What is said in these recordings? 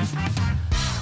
Thank you.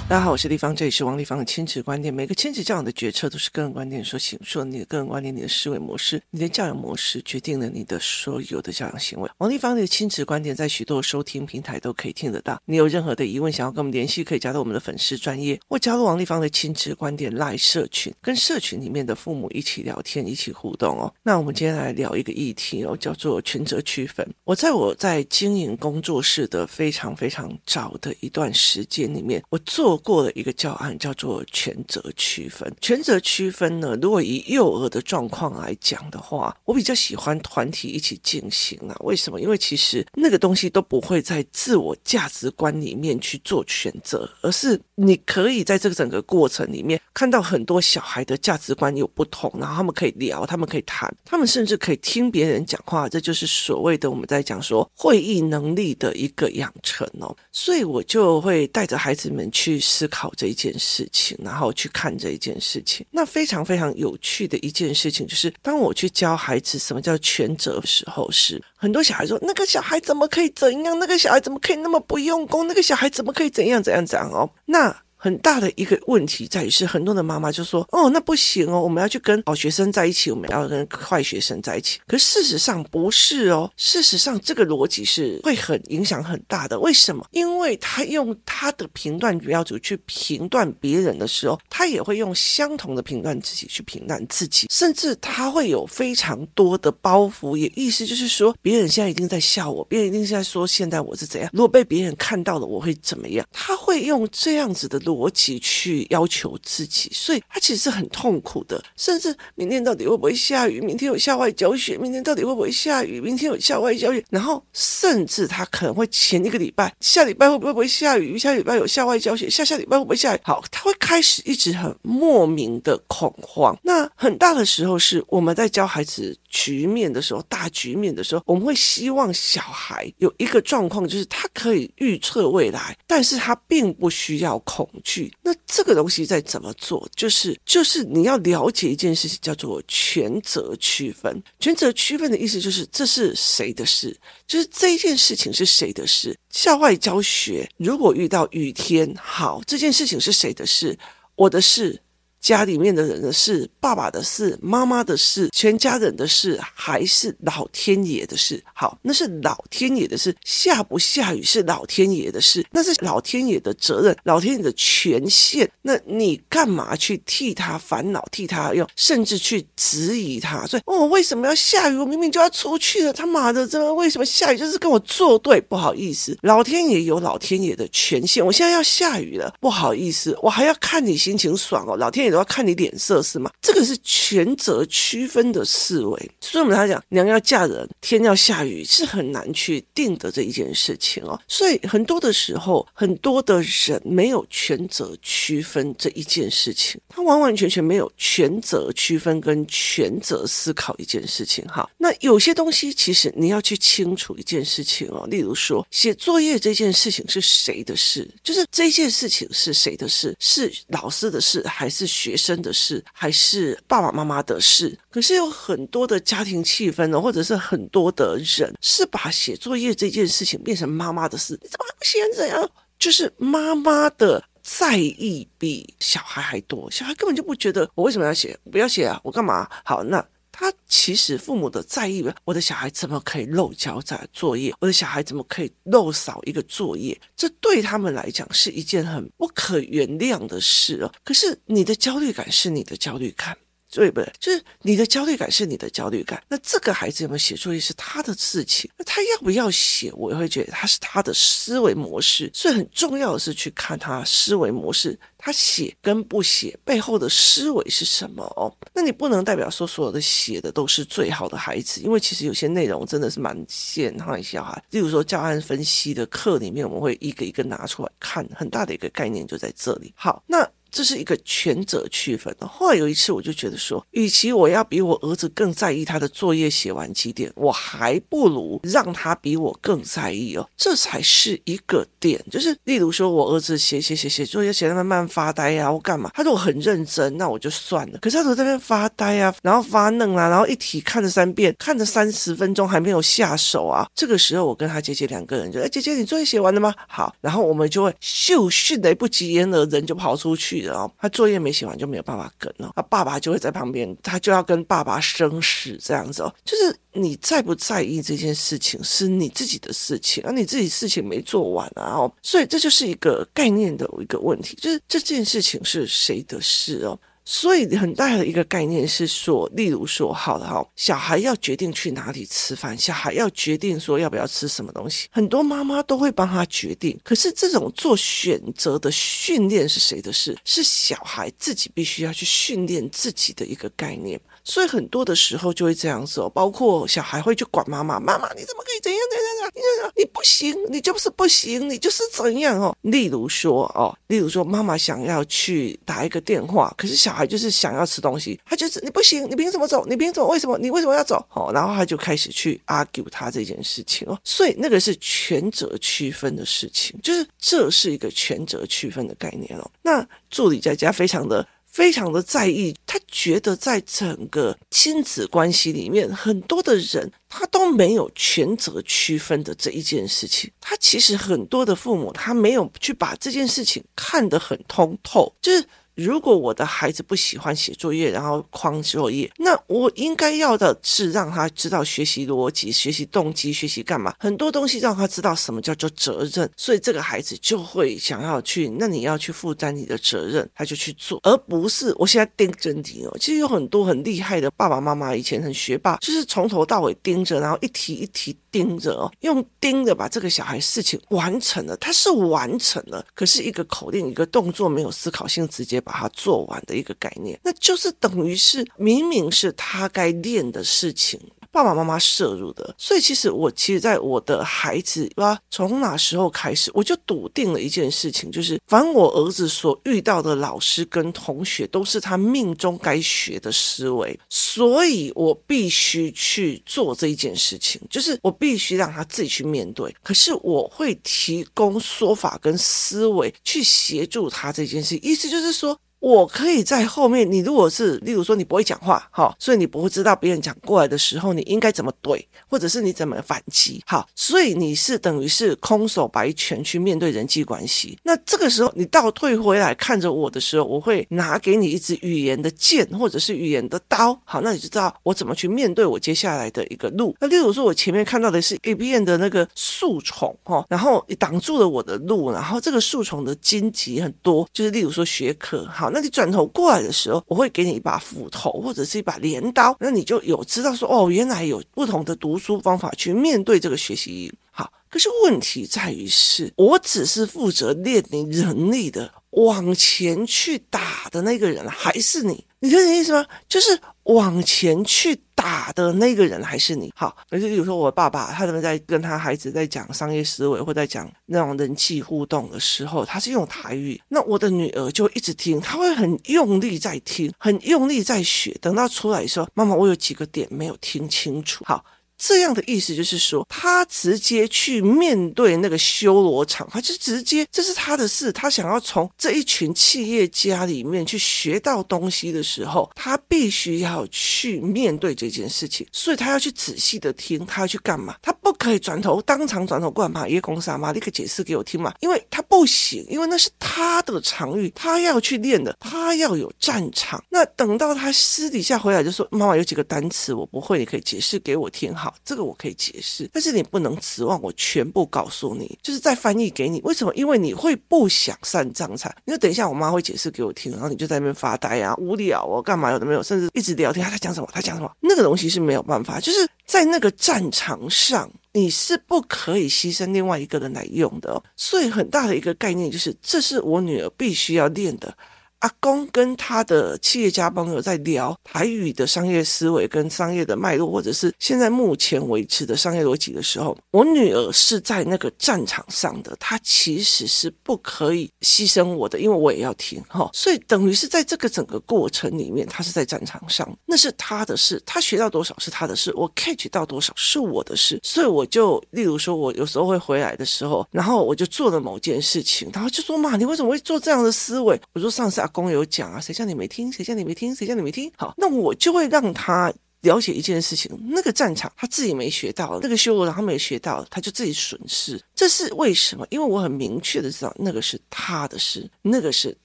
大家好，我是丽芳，这里是王丽芳的亲子观点。每个亲子教养的决策都是个人观点所形塑，你的个人观点、你的思维模式、你的教养模式，决定了你的所有的教养行为。王丽芳的亲子观点在许多收听平台都可以听得到。你有任何的疑问，想要跟我们联系，可以加入我们的粉丝专业，或加入王丽芳的亲子观点赖社群，跟社群里面的父母一起聊天、一起互动哦。那我们今天来聊一个议题哦，叫做权责区分。我在我在经营工作室的非常非常早的一段时间里面，我做过了一个教。案叫做权责区分。权责区分呢，如果以幼儿的状况来讲的话，我比较喜欢团体一起进行啊。为什么？因为其实那个东西都不会在自我价值观里面去做选择，而是你可以在这个整个过程里面看到很多小孩的价值观有不同，然后他们可以聊，他们可以谈，他们甚至可以听别人讲话。这就是所谓的我们在讲说会议能力的一个养成哦。所以我就会带着孩子们去思考这一件。事情，然后去看这一件事情。那非常非常有趣的一件事情，就是当我去教孩子什么叫全责的时候，是很多小孩说：“那个小孩怎么可以怎样？那个小孩怎么可以那么不用功？那个小孩怎么可以怎样怎样怎样？”哦，那。很大的一个问题在于是，很多的妈妈就说：“哦，那不行哦，我们要去跟好学生在一起，我们要跟坏学生在一起。”可事实上不是哦，事实上这个逻辑是会很影响很大的。为什么？因为他用他的评断标准去评断别人的时候，他也会用相同的评断自己去评断自己，甚至他会有非常多的包袱。也意思就是说，别人现在一定在笑我，别人一定是在说现在我是怎样。如果被别人看到了，我会怎么样？他会用这样子的。逻辑去要求自己，所以他其实是很痛苦的。甚至明天到底会不会下雨？明天有校外教学？明天到底会不会下雨？明天有校外教学？然后甚至他可能会前一个礼拜，下礼拜会不会不会下雨？下礼拜有校外教学？下下礼拜会不会下雨？好，他会开始一直很莫名的恐慌。那很大的时候是我们在教孩子局面的时候，大局面的时候，我们会希望小孩有一个状况，就是他可以预测未来，但是他并不需要恐惧。那这个东西在怎么做？就是就是你要了解一件事情，叫做权责区分。权责区分的意思就是这是谁的事？就是这件事情是谁的事？校外教学如果遇到雨天，好，这件事情是谁的事？我的事。家里面的人的事，爸爸的事，妈妈的事，全家人的事，还是老天爷的事？好，那是老天爷的事。下不下雨是老天爷的事，那是老天爷的责任，老天爷的权限。那你干嘛去替他烦恼，替他用，甚至去质疑他？所以，哦，为什么要下雨？我明明就要出去了，他妈的，这为什么下雨？就是跟我作对。不好意思，老天爷有老天爷的权限。我现在要下雨了，不好意思，我还要看你心情爽哦，老天爷。我要看你脸色是吗？这个是权责区分的思维。所以我们来讲，娘要嫁人，天要下雨，是很难去定的这一件事情哦。所以很多的时候，很多的人没有权责区分这一件事情，他完完全全没有权责区分跟权责思考一件事情。哈，那有些东西其实你要去清楚一件事情哦。例如说，写作业这件事情是谁的事？就是这件事情是谁的事？是老师的事还是学生的事还是爸爸妈妈的事？可是有很多的家庭气氛呢，或者是很多的人是把写作业这件事情变成妈妈的事。你怎么还不写？怎样？就是妈妈的在意比小孩还多，小孩根本就不觉得我为什么要写？不要写啊！我干嘛？好，那。他其实父母的在意，我的小孩怎么可以漏交在作业？我的小孩怎么可以漏扫一个作业？这对他们来讲是一件很不可原谅的事哦。可是你的焦虑感是你的焦虑感。对不对？就是你的焦虑感是你的焦虑感。那这个孩子有没有写作业是他的事情。那他要不要写，我也会觉得他是他的思维模式。所以很重要的是去看他思维模式，他写跟不写背后的思维是什么哦。那你不能代表说所有的写的都是最好的孩子，因为其实有些内容真的是蛮陷害小孩。例如说教案分析的课里面，我们会一个一个拿出来看，很大的一个概念就在这里。好，那。这是一个权责区分的。后来有一次，我就觉得说，与其我要比我儿子更在意他的作业写完几点，我还不如让他比我更在意哦，这才是一个点。就是例如说，我儿子写写写写作业，写得慢慢发呆呀、啊，或干嘛，他说我很认真，那我就算了。可是他如果在那边发呆啊，然后发愣啊，然后一题看了三遍，看了三十分钟还没有下手啊，这个时候我跟他姐姐两个人就，哎，姐姐，你作业写完了吗？好，然后我们就会咻迅雷不及掩耳，人就跑出去哦。他作业没写完就没有办法跟了，他爸爸就会在旁边，他就要跟爸爸生死这样子哦。就是你在不在意这件事情是你自己的事情，而你自己事情没做完啊哦，所以这就是一个概念的一个问题，就是这件事情是谁的事哦。所以很大的一个概念是说，例如说，好了哈，小孩要决定去哪里吃饭，小孩要决定说要不要吃什么东西，很多妈妈都会帮他决定。可是这种做选择的训练是谁的事？是小孩自己必须要去训练自己的一个概念。所以很多的时候就会这样子哦，包括小孩会去管妈妈，妈妈你怎么可以怎样怎样怎样？你？你不行，你就是不行，你就是怎样哦？例如说哦，例如说妈妈想要去打一个电话，可是小孩就是想要吃东西，他就是你不行，你凭什么走？你凭什么？为什么？你为什么要走？哦，然后他就开始去 argue 他这件事情哦。所以那个是权责区分的事情，就是这是一个权责区分的概念哦。那助理在家非常的。非常的在意，他觉得在整个亲子关系里面，很多的人他都没有权责区分的这一件事情。他其实很多的父母，他没有去把这件事情看得很通透，就是。如果我的孩子不喜欢写作业，然后框作业，那我应该要的是让他知道学习逻辑、学习动机、学习干嘛，很多东西让他知道什么叫做责任，所以这个孩子就会想要去。那你要去负担你的责任，他就去做，而不是我现在盯着你哦。其实有很多很厉害的爸爸妈妈，以前很学霸，就是从头到尾盯着，然后一题一题盯着哦，用盯着把这个小孩事情完成了，他是完成了，可是一个口令、一个动作没有思考性，直接。把它做完的一个概念，那就是等于是明明是他该练的事情，爸爸妈妈摄入的。所以其实我其实，在我的孩子啊，从哪时候开始，我就笃定了一件事情，就是凡我儿子所遇到的老师跟同学，都是他命中该学的思维，所以我必须去做这一件事情，就是我必须让他自己去面对。可是我会提供说法跟思维去协助他这件事，意思就是说。我可以在后面，你如果是，例如说你不会讲话，好，所以你不会知道别人讲过来的时候你应该怎么怼，或者是你怎么反击，好，所以你是等于是空手白拳去面对人际关系。那这个时候你倒退回来看着我的时候，我会拿给你一支语言的剑，或者是语言的刀，好，那你就知道我怎么去面对我接下来的一个路。那例如说我前面看到的是一片的那个树丛，哈，然后挡住了我的路，然后这个树丛的荆棘很多，就是例如说学科，哈那你转头过来的时候，我会给你一把斧头或者是一把镰刀，那你就有知道说哦，原来有不同的读书方法去面对这个学习。好，可是问题在于是，我只是负责练你能力的，往前去打的那个人还是你，你理解意思吗？就是往前去。打的那个人还是你，好，而且比如说我爸爸，他们在跟他孩子在讲商业思维或在讲那种人际互动的时候，他是用台语，那我的女儿就一直听，她会很用力在听，很用力在学，等到出来的时候，妈妈，我有几个点没有听清楚，好。这样的意思就是说，他直接去面对那个修罗场，他就直接这是他的事。他想要从这一群企业家里面去学到东西的时候，他必须要去面对这件事情，所以他要去仔细的听，他要去干嘛？他不可以转头当场转头过来骂叶公啥嘛，立刻解释给我听嘛，因为他不行，因为那是他的场域，他要去练的，他要有战场。那等到他私底下回来就说：“妈妈有几个单词我不会，你可以解释给我听哈。”好。这个我可以解释，但是你不能指望我全部告诉你，就是再翻译给你。为什么？因为你会不想上战场。因为等一下我妈会解释给我听，然后你就在那边发呆啊，无聊哦，干嘛有的没有，甚至一直聊天。他讲什么？他讲什么？那个东西是没有办法，就是在那个战场上，你是不可以牺牲另外一个人来用的。所以很大的一个概念就是，这是我女儿必须要练的。阿公跟他的企业家朋友在聊台语的商业思维跟商业的脉络，或者是现在目前为止的商业逻辑的时候，我女儿是在那个战场上的，她其实是不可以牺牲我的，因为我也要听哈。所以等于是在这个整个过程里面，她是在战场上，那是她的事，她学到多少是她的事，我 catch 到多少是我的事。所以我就例如说，我有时候会回来的时候，然后我就做了某件事情，然后就说嘛，你为什么会做这样的思维？我说上次阿公有讲啊，谁叫你没听？谁叫你没听？谁叫你没听？好，那我就会让他了解一件事情：那个战场他自己没学到，那个修罗他没学到，他就自己损失。这是为什么？因为我很明确的知道，那个是他的事，那个是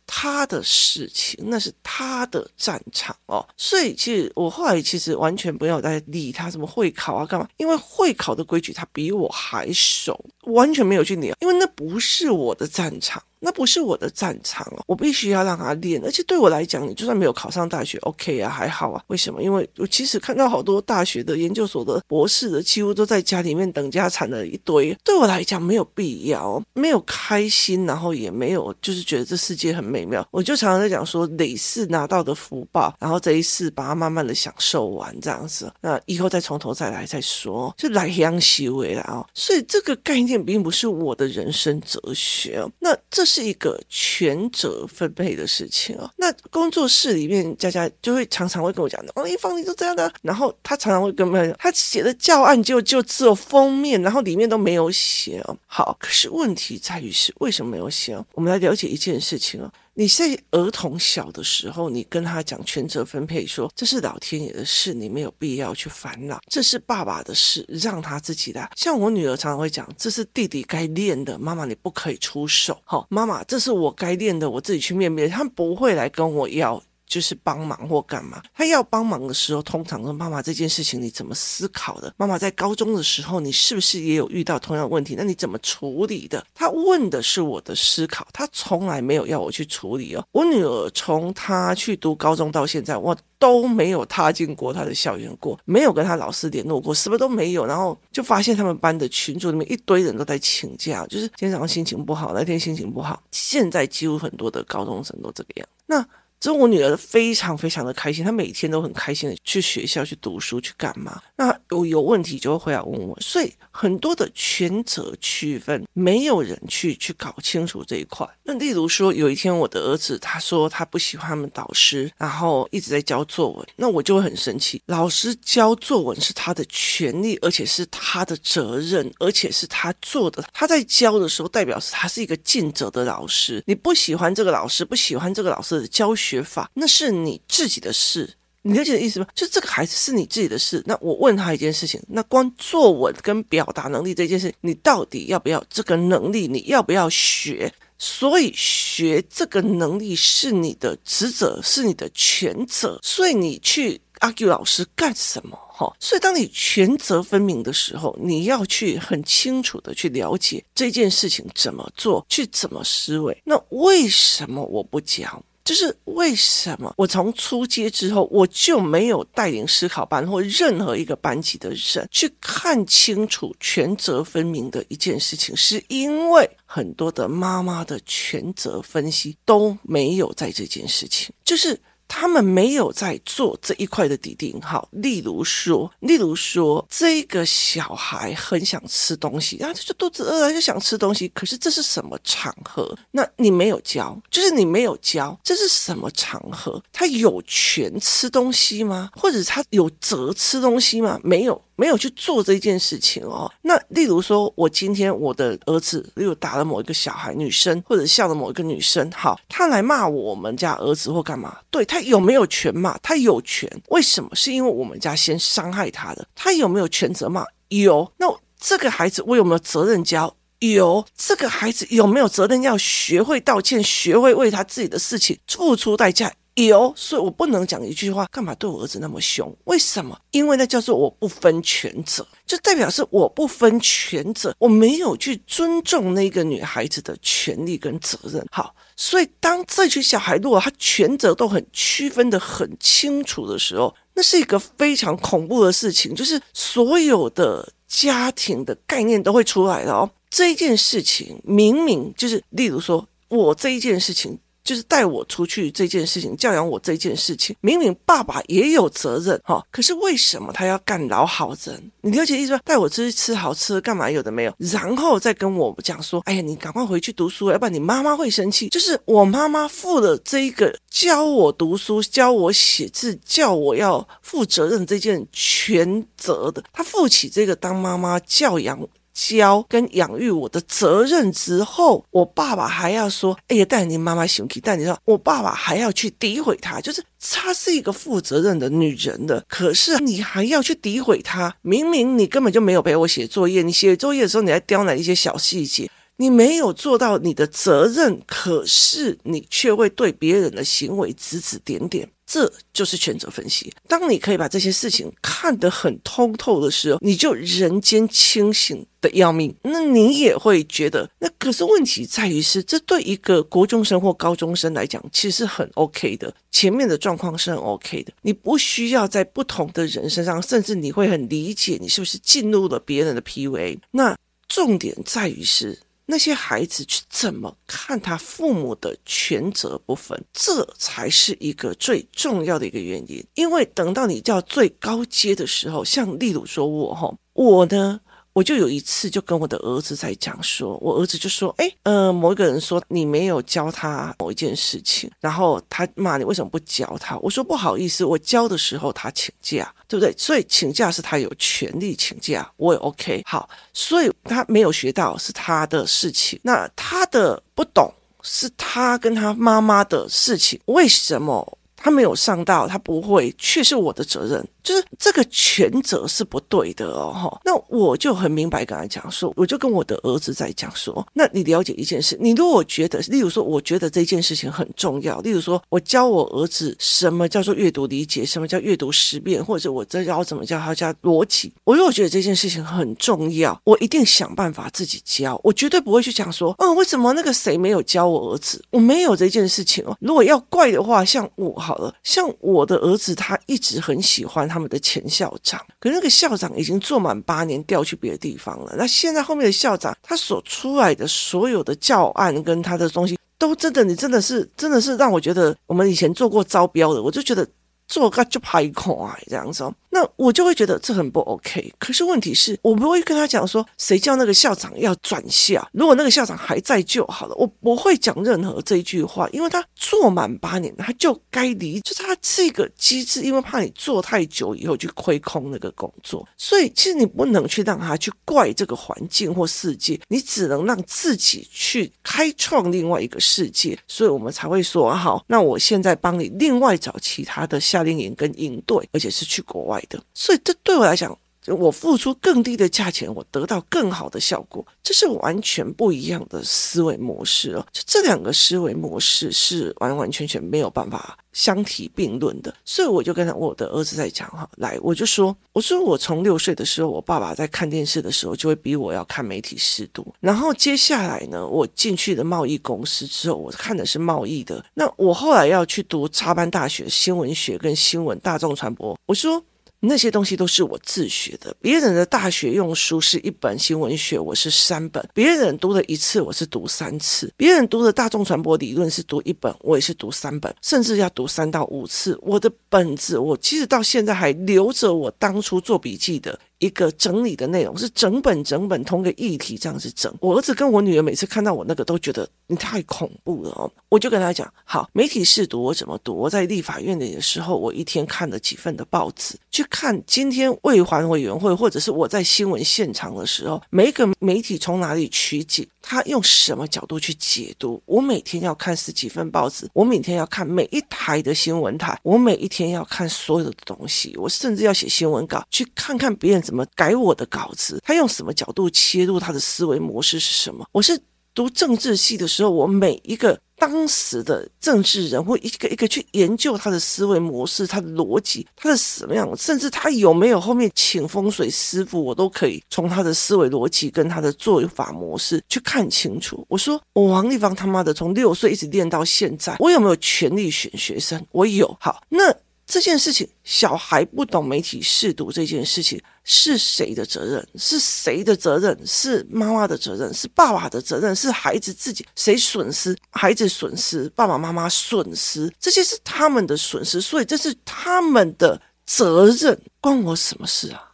他的事情，那是他的战场哦。所以其实我后来其实完全不要再理他什么会考啊干嘛，因为会考的规矩他比我还熟，完全没有去理，因为那不是我的战场。那不是我的战场哦，我必须要让他练。而且对我来讲，你就算没有考上大学，OK 啊，还好啊。为什么？因为我其实看到好多大学的、研究所的、博士的，几乎都在家里面等家产的一堆。对我来讲，没有必要，没有开心，然后也没有就是觉得这世界很美妙。我就常常在讲说，累世拿到的福报，然后这一世把它慢慢的享受完，这样子。那以后再从头再来再说，就来相修为了啊。所以这个概念并不是我的人生哲学。那这是。一个权责分配的事情哦。那工作室里面，佳佳就会常常会跟我讲的，王一芳，你就这样的。然后他常常会跟我们，他写的教案就就只有封面，然后里面都没有写哦。好，可是问题在于是为什么没有写哦？我们来了解一件事情哦。你在儿童小的时候，你跟他讲权责分配，说这是老天爷的事，你没有必要去烦恼。这是爸爸的事，让他自己来。像我女儿常常会讲，这是弟弟该练的，妈妈你不可以出手。好，妈妈，这是我该练的，我自己去面对。他不会来跟我要。就是帮忙或干嘛，他要帮忙的时候，通常说妈妈这件事情你怎么思考的？妈妈在高中的时候，你是不是也有遇到同样的问题？那你怎么处理的？他问的是我的思考，他从来没有要我去处理哦。我女儿从她去读高中到现在，我都没有踏进过她的校园过，没有跟她老师联络过，什么都没有。然后就发现他们班的群组里面一堆人都在请假，就是今天早上心情不好，那天心情不好。现在几乎很多的高中生都这个样。那。之后我女儿非常非常的开心，她每天都很开心的去学校去读书去干嘛？那有有问题就会回来问我，所以很多的权责区分，没有人去去搞清楚这一块。那例如说，有一天我的儿子他说他不喜欢他们导师，然后一直在教作文，那我就会很生气。老师教作文是他的权利，而且是他的责任，而且是他做的。他在教的时候，代表是他是一个尽责的老师。你不喜欢这个老师，不喜欢这个老师的教学。学法那是你自己的事，你了解的意思吗？就这个孩子是你自己的事。那我问他一件事情，那光作文跟表达能力这件事，你到底要不要这个能力？你要不要学？所以学这个能力是你的职责，是你的权责。所以你去 argue 老师干什么？哈，所以当你权责分明的时候，你要去很清楚的去了解这件事情怎么做，去怎么思维。那为什么我不教？就是为什么我从出街之后，我就没有带领思考班或任何一个班级的人去看清楚权责分明的一件事情，是因为很多的妈妈的权责分析都没有在这件事情，就是。他们没有在做这一块的底定好，例如说，例如说，这个小孩很想吃东西，然后他就肚子饿了，就想吃东西。可是这是什么场合？那你没有教，就是你没有教，这是什么场合？他有权吃东西吗？或者他有责吃东西吗？没有。没有去做这件事情哦。那例如说，我今天我的儿子又打了某一个小孩女生，或者笑了某一个女生，好，他来骂我们家儿子或干嘛？对，他有没有权骂？他有权。为什么？是因为我们家先伤害他的。他有没有权责骂？有。那这个孩子我有没有责任教？有。这个孩子有没有责任要学会道歉，学会为他自己的事情付出代价？有，所以我不能讲一句话，干嘛对我儿子那么凶？为什么？因为那叫做我不分权责，就代表是我不分权责，我没有去尊重那个女孩子的权利跟责任。好，所以当这群小孩如果他权责都很区分的很清楚的时候，那是一个非常恐怖的事情，就是所有的家庭的概念都会出来了哦。这一件事情明明就是，例如说我这一件事情。就是带我出去这件事情，教养我这件事情，明明爸爸也有责任哈，可是为什么他要干老好人？你了解意思吗？带我出去吃好吃的干嘛？有的没有，然后再跟我讲说，哎呀，你赶快回去读书，要不然你妈妈会生气。就是我妈妈负了这一个教我读书、教我写字、叫我要负责任这件全责的，她负起这个当妈妈教养。教跟养育我的责任之后，我爸爸还要说：“哎呀，但你妈妈生气。”但你说，我爸爸还要去诋毁她，就是她是一个负责任的女人的，可是你还要去诋毁她。明明你根本就没有陪我写作业，你写作业的时候你还刁难一些小细节，你没有做到你的责任，可是你却会对别人的行为指指点点。这就是权责分析。当你可以把这些事情看得很通透的时候，你就人间清醒的要命。那你也会觉得，那可是问题在于是，这对一个国中生或高中生来讲，其实很 OK 的。前面的状况是很 OK 的，你不需要在不同的人身上，甚至你会很理解你是不是进入了别人的 PUA。那重点在于是。那些孩子去怎么看他父母的权责不分，这才是一个最重要的一个原因。因为等到你叫最高阶的时候，像例如说我哈，我呢。我就有一次就跟我的儿子在讲说，我儿子就说，哎，呃，某一个人说你没有教他某一件事情，然后他骂你为什么不教他？我说不好意思，我教的时候他请假，对不对？所以请假是他有权利请假，我也 OK。好，所以他没有学到是他的事情，那他的不懂是他跟他妈妈的事情，为什么他没有上到，他不会，却是我的责任？就是这个权责是不对的哦，哈。那我就很明白跟他讲说，我就跟我的儿子在讲说，那你了解一件事，你如果觉得，例如说，我觉得这件事情很重要，例如说我教我儿子什么叫做阅读理解，什么叫阅读识别，或者我这要怎么教他教逻辑，我如果觉得这件事情很重要，我一定想办法自己教，我绝对不会去讲说，嗯，为什么那个谁没有教我儿子？我没有这件事情哦。如果要怪的话，像我好了，像我的儿子，他一直很喜欢。他们的前校长，可是那个校长已经做满八年，调去别的地方了。那现在后面的校长，他所出来的所有的教案跟他的东西，都真的，你真的是，真的是让我觉得，我们以前做过招标的，我就觉得做个就拍空啊这样子。哦那我就会觉得这很不 OK。可是问题是我不会跟他讲说，谁叫那个校长要转校？如果那个校长还在就好了，我不会讲任何这一句话，因为他做满八年，他就该离，就是他这个机制，因为怕你做太久以后去亏空那个工作，所以其实你不能去让他去怪这个环境或世界，你只能让自己去开创另外一个世界。所以我们才会说，好，那我现在帮你另外找其他的夏令营跟营队，而且是去国外的。所以这对我来讲，我付出更低的价钱，我得到更好的效果，这是完全不一样的思维模式哦。就这两个思维模式是完完全全没有办法相提并论的。所以我就跟我的儿子在讲哈，来，我就说，我说我从六岁的时候，我爸爸在看电视的时候，就会逼我要看媒体识读。然后接下来呢，我进去的贸易公司之后，我看的是贸易的。那我后来要去读插班大学新闻学跟新闻大众传播，我说。那些东西都是我自学的，别人的大学用书是一本新闻学，我是三本；别人读了一次，我是读三次；别人读的大众传播理论是读一本，我也是读三本，甚至要读三到五次。我的本子，我其实到现在还留着我当初做笔记的。一个整理的内容是整本整本同个议题这样子整，我儿子跟我女儿每次看到我那个都觉得你太恐怖了哦，我就跟他讲，好，媒体试读我怎么读？我在立法院里的时候，我一天看了几份的报纸，去看今天卫环委员会，或者是我在新闻现场的时候，每一个媒体从哪里取景。他用什么角度去解读？我每天要看十几份报纸，我每天要看每一台的新闻台，我每一天要看所有的东西，我甚至要写新闻稿，去看看别人怎怎么改我的稿子，他用什么角度切入，他的思维模式是什么？我是读政治系的时候，我每一个。当时的政治人会一个一个去研究他的思维模式、他的逻辑、他的什么样，甚至他有没有后面请风水师傅，我都可以从他的思维逻辑跟他的做法模式去看清楚。我说我王丽芳他妈的从六岁一直练到现在，我有没有权利选学生？我有。好，那。这件事情，小孩不懂媒体试读这件事情是谁的责任？是谁的责任？是妈妈的责任？是爸爸的责任？是孩子自己？谁损失？孩子损失？爸爸妈妈损失？这些是他们的损失，所以这是他们的责任，关我什么事啊？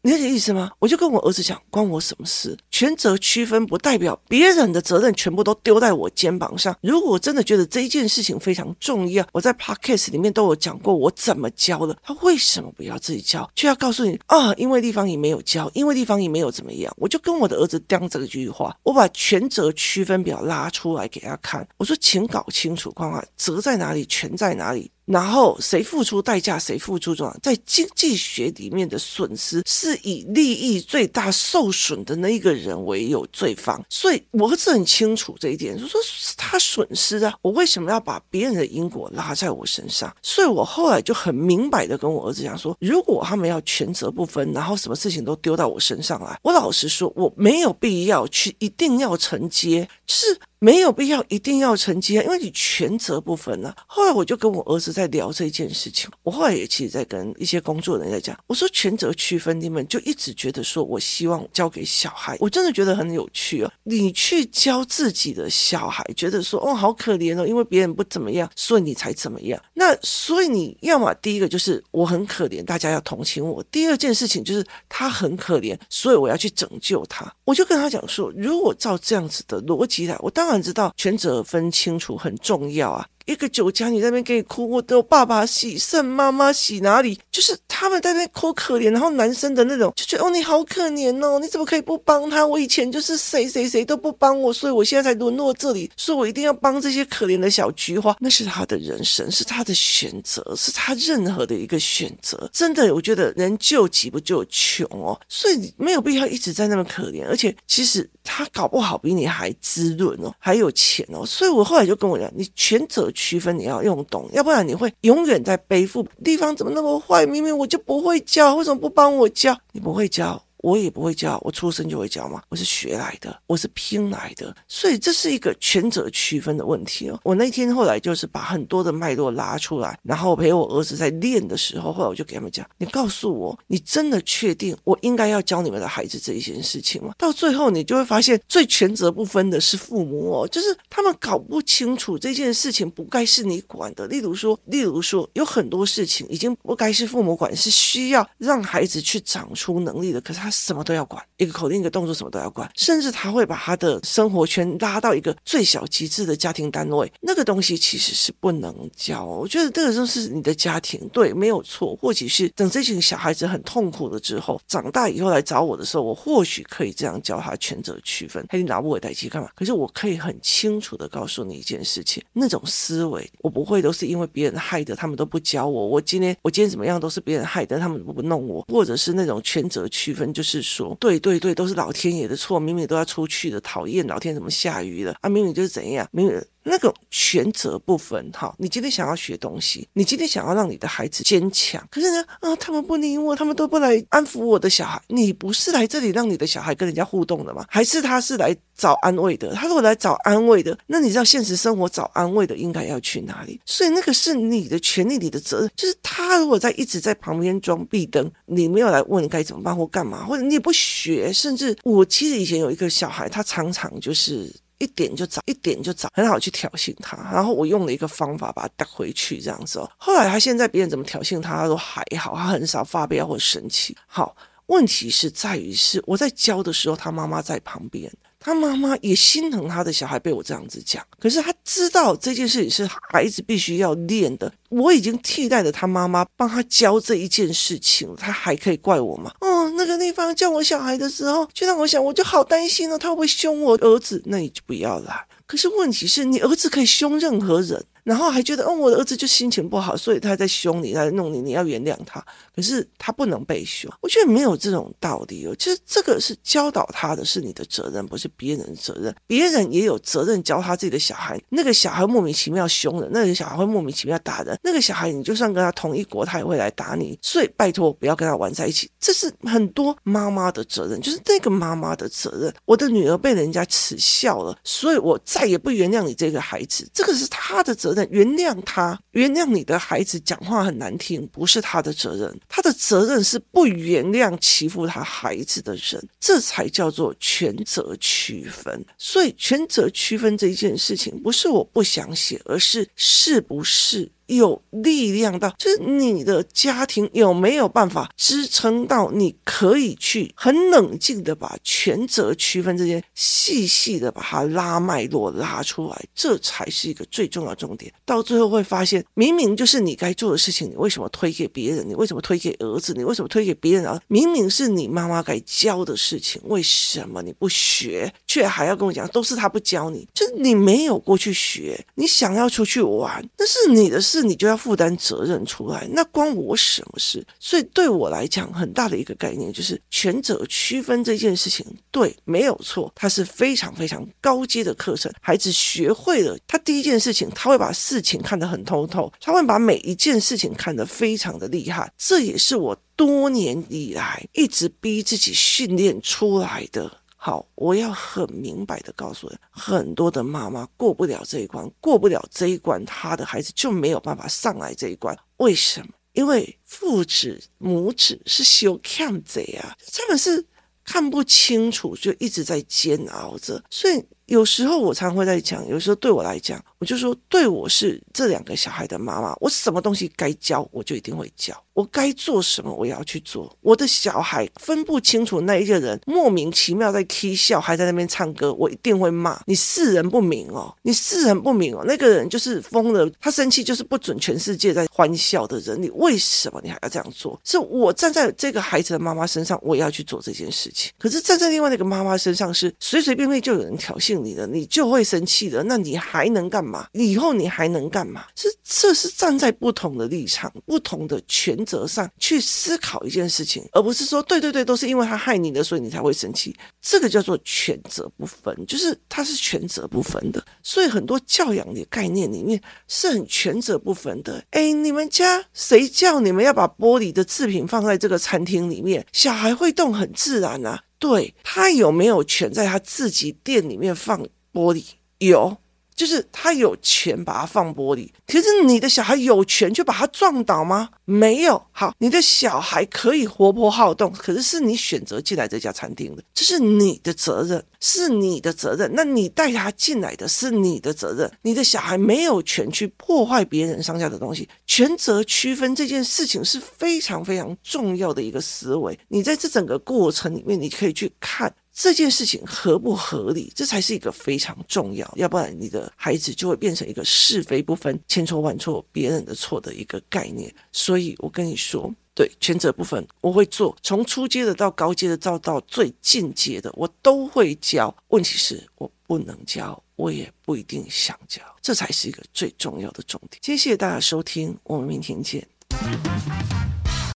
你理解意思吗？我就跟我儿子讲，关我什么事？权责区分不代表别人的责任全部都丢在我肩膀上。如果我真的觉得这一件事情非常重要，我在 podcast 里面都有讲过我怎么教的。他为什么不要自己教，却要告诉你啊？因为地方也没有教，因为地方也没有怎么样。我就跟我的儿子讲这句话，我把权责区分表拉出来给他看。我说，请搞清楚，框框责在哪里，权在哪里。然后谁付出代价，谁付出重要。在经济学里面的损失是以利益最大受损的那一个人人为有罪方，所以我儿子很清楚这一点，就说他损失啊，我为什么要把别人的因果拉在我身上？所以我后来就很明白的跟我儿子讲说，如果他们要全责不分，然后什么事情都丢到我身上来，我老实说，我没有必要去一定要承接，是。没有必要一定要承接啊，因为你全责不分了。后来我就跟我儿子在聊这件事情，我后来也其实在跟一些工作人员在讲，我说全责区分，你们就一直觉得说我希望交给小孩，我真的觉得很有趣哦。你去教自己的小孩，觉得说哦好可怜哦，因为别人不怎么样，所以你才怎么样。那所以你要么第一个就是我很可怜，大家要同情我；第二件事情就是他很可怜，所以我要去拯救他。我就跟他讲说，如果照这样子的逻辑我当。然知道权责分清楚很重要啊。一个酒家，你在那边给你哭，我的爸爸洗肾，妈妈洗哪里？就是他们在那边哭可怜，然后男生的那种就觉得哦，你好可怜哦，你怎么可以不帮他？我以前就是谁谁谁都不帮我，所以我现在才沦落这里，所以我一定要帮这些可怜的小菊花。那是他的人生，是他的选择，是他任何的一个选择。真的，我觉得人救急不救穷哦，所以没有必要一直在那么可怜。而且其实他搞不好比你还滋润哦，还有钱哦。所以我后来就跟我讲，你权者。区分你要用懂，要不然你会永远在背负。地方怎么那么坏？明明我就不会教，为什么不帮我教？你不会教。我也不会教，我出生就会教嘛，我是学来的，我是拼来的，所以这是一个权责区分的问题哦。我那天后来就是把很多的脉络拉出来，然后陪我儿子在练的时候，后来我就给他们讲：你告诉我，你真的确定我应该要教你们的孩子这一件事情吗？到最后你就会发现，最权责不分的是父母哦，就是他们搞不清楚这件事情不该是你管的。例如说，例如说，有很多事情已经不该是父母管，是需要让孩子去长出能力的，可是他。什么都要管，一个口令，一个动作，什么都要管，甚至他会把他的生活圈拉到一个最小极致的家庭单位。那个东西其实是不能教。我觉得这个就是你的家庭，对，没有错。或许是等这群小孩子很痛苦了之后，长大以后来找我的时候，我或许可以这样教他权责区分。他你拿不回代机干嘛？可是我可以很清楚的告诉你一件事情：那种思维，我不会都是因为别人害的，他们都不教我。我今天我今天怎么样都是别人害的，他们不弄我，或者是那种权责区分。就是说，对对对，都是老天爷的错，明明都要出去的，讨厌老天怎么下雨了啊？明明就是怎样，明明。那个权责不分，哈，你今天想要学东西，你今天想要让你的孩子坚强，可是呢，啊，他们不理我，他们都不来安抚我的小孩。你不是来这里让你的小孩跟人家互动的吗？还是他是来找安慰的？他如果来找安慰的，那你知道现实生活找安慰的应该要去哪里？所以那个是你的权利，你的责任。就是他如果在一直在旁边装壁灯，你没有来问该怎么办或干嘛，或者你也不学，甚至我其实以前有一个小孩，他常常就是。一点就找，一点就找，很好去挑衅他。然后我用了一个方法把他带回去，这样子哦。后来他现在别人怎么挑衅他，他都还好，他很少发飙或生气。好，问题是在于是我在教的时候，他妈妈在旁边。他妈妈也心疼他的小孩被我这样子讲，可是他知道这件事情是孩子必须要练的。我已经替代了他妈妈帮他教这一件事情，他还可以怪我吗？那个地方叫我小孩的时候，就让我想，我就好担心哦，他会凶我儿子？那你就不要来。可是问题是你儿子可以凶任何人。然后还觉得，哦，我的儿子就心情不好，所以他在凶你，他在弄你，你要原谅他。可是他不能被凶，我觉得没有这种道理哦。其实这个是教导他的是你的责任，不是别人的责任。别人也有责任教他自己的小孩。那个小孩莫名其妙凶人，那个小孩会莫名其妙打人。那个小孩你就算跟他同一国，他也会来打你。所以拜托不要跟他玩在一起。这是很多妈妈的责任，就是那个妈妈的责任。我的女儿被人家耻笑了，所以我再也不原谅你这个孩子，这个是他的责任。原谅他，原谅你的孩子讲话很难听，不是他的责任。他的责任是不原谅欺负他孩子的人，这才叫做权责区分。所以，权责区分这一件事情，不是我不想写，而是是不是。有力量到，就是你的家庭有没有办法支撑到，你可以去很冷静的把权责区分这些细细的把它拉脉络拉出来，这才是一个最重要重点。到最后会发现，明明就是你该做的事情，你为什么推给别人？你为什么推给儿子？你为什么推给别人啊？明明是你妈妈该教的事情，为什么你不学，却还要跟我讲都是他不教你？就是你没有过去学，你想要出去玩，那是你的事。你就要负担责任出来，那关我什么事？所以对我来讲，很大的一个概念就是权责区分这件事情，对，没有错，它是非常非常高阶的课程。孩子学会了，他第一件事情，他会把事情看得很通透，他会把每一件事情看得非常的厉害。这也是我多年以来一直逼自己训练出来的。好，我要很明白的告诉人，很多的妈妈过不了这一关，过不了这一关，他的孩子就没有办法上来这一关。为什么？因为父子母子是修看贼啊，他们是看不清楚，就一直在煎熬着。所以有时候我常会在讲，有时候对我来讲，我就说，对我是这两个小孩的妈妈，我什么东西该教，我就一定会教。我该做什么，我也要去做。我的小孩分不清楚那一个人莫名其妙在 k 笑，还在那边唱歌，我一定会骂你识人不明哦，你识人不明哦。那个人就是疯了，他生气就是不准全世界在欢笑的人，你为什么你还要这样做？是我站在这个孩子的妈妈身上，我也要去做这件事情。可是站在另外那个妈妈身上，是随随便便就有人挑衅你的，你就会生气的。那你还能干嘛？以后你还能干嘛？是这是站在不同的立场，不同的权。责上去思考一件事情，而不是说对对对，都是因为他害你的，所以你才会生气。这个叫做权责不分，就是他是权责不分的。所以很多教养的概念里面是很权责不分的。哎，你们家谁叫你们要把玻璃的制品放在这个餐厅里面？小孩会动很自然啊。对，他有没有权在他自己店里面放玻璃？有。就是他有权把它放玻璃，可是你的小孩有权去把它撞倒吗？没有。好，你的小孩可以活泼好动，可是是你选择进来这家餐厅的，这是你的责任，是你的责任。那你带他进来的是你的责任，你的小孩没有权去破坏别人商家的东西。权责区分这件事情是非常非常重要的一个思维。你在这整个过程里面，你可以去看。这件事情合不合理，这才是一个非常重要，要不然你的孩子就会变成一个是非不分、千错万错、别人的错的一个概念。所以我跟你说，对，全责部分，我会做，从初阶的到高阶的，到到最进阶的，我都会教。问题是我不能教，我也不一定想教，这才是一个最重要的重点。谢谢大家收听，我们明天见。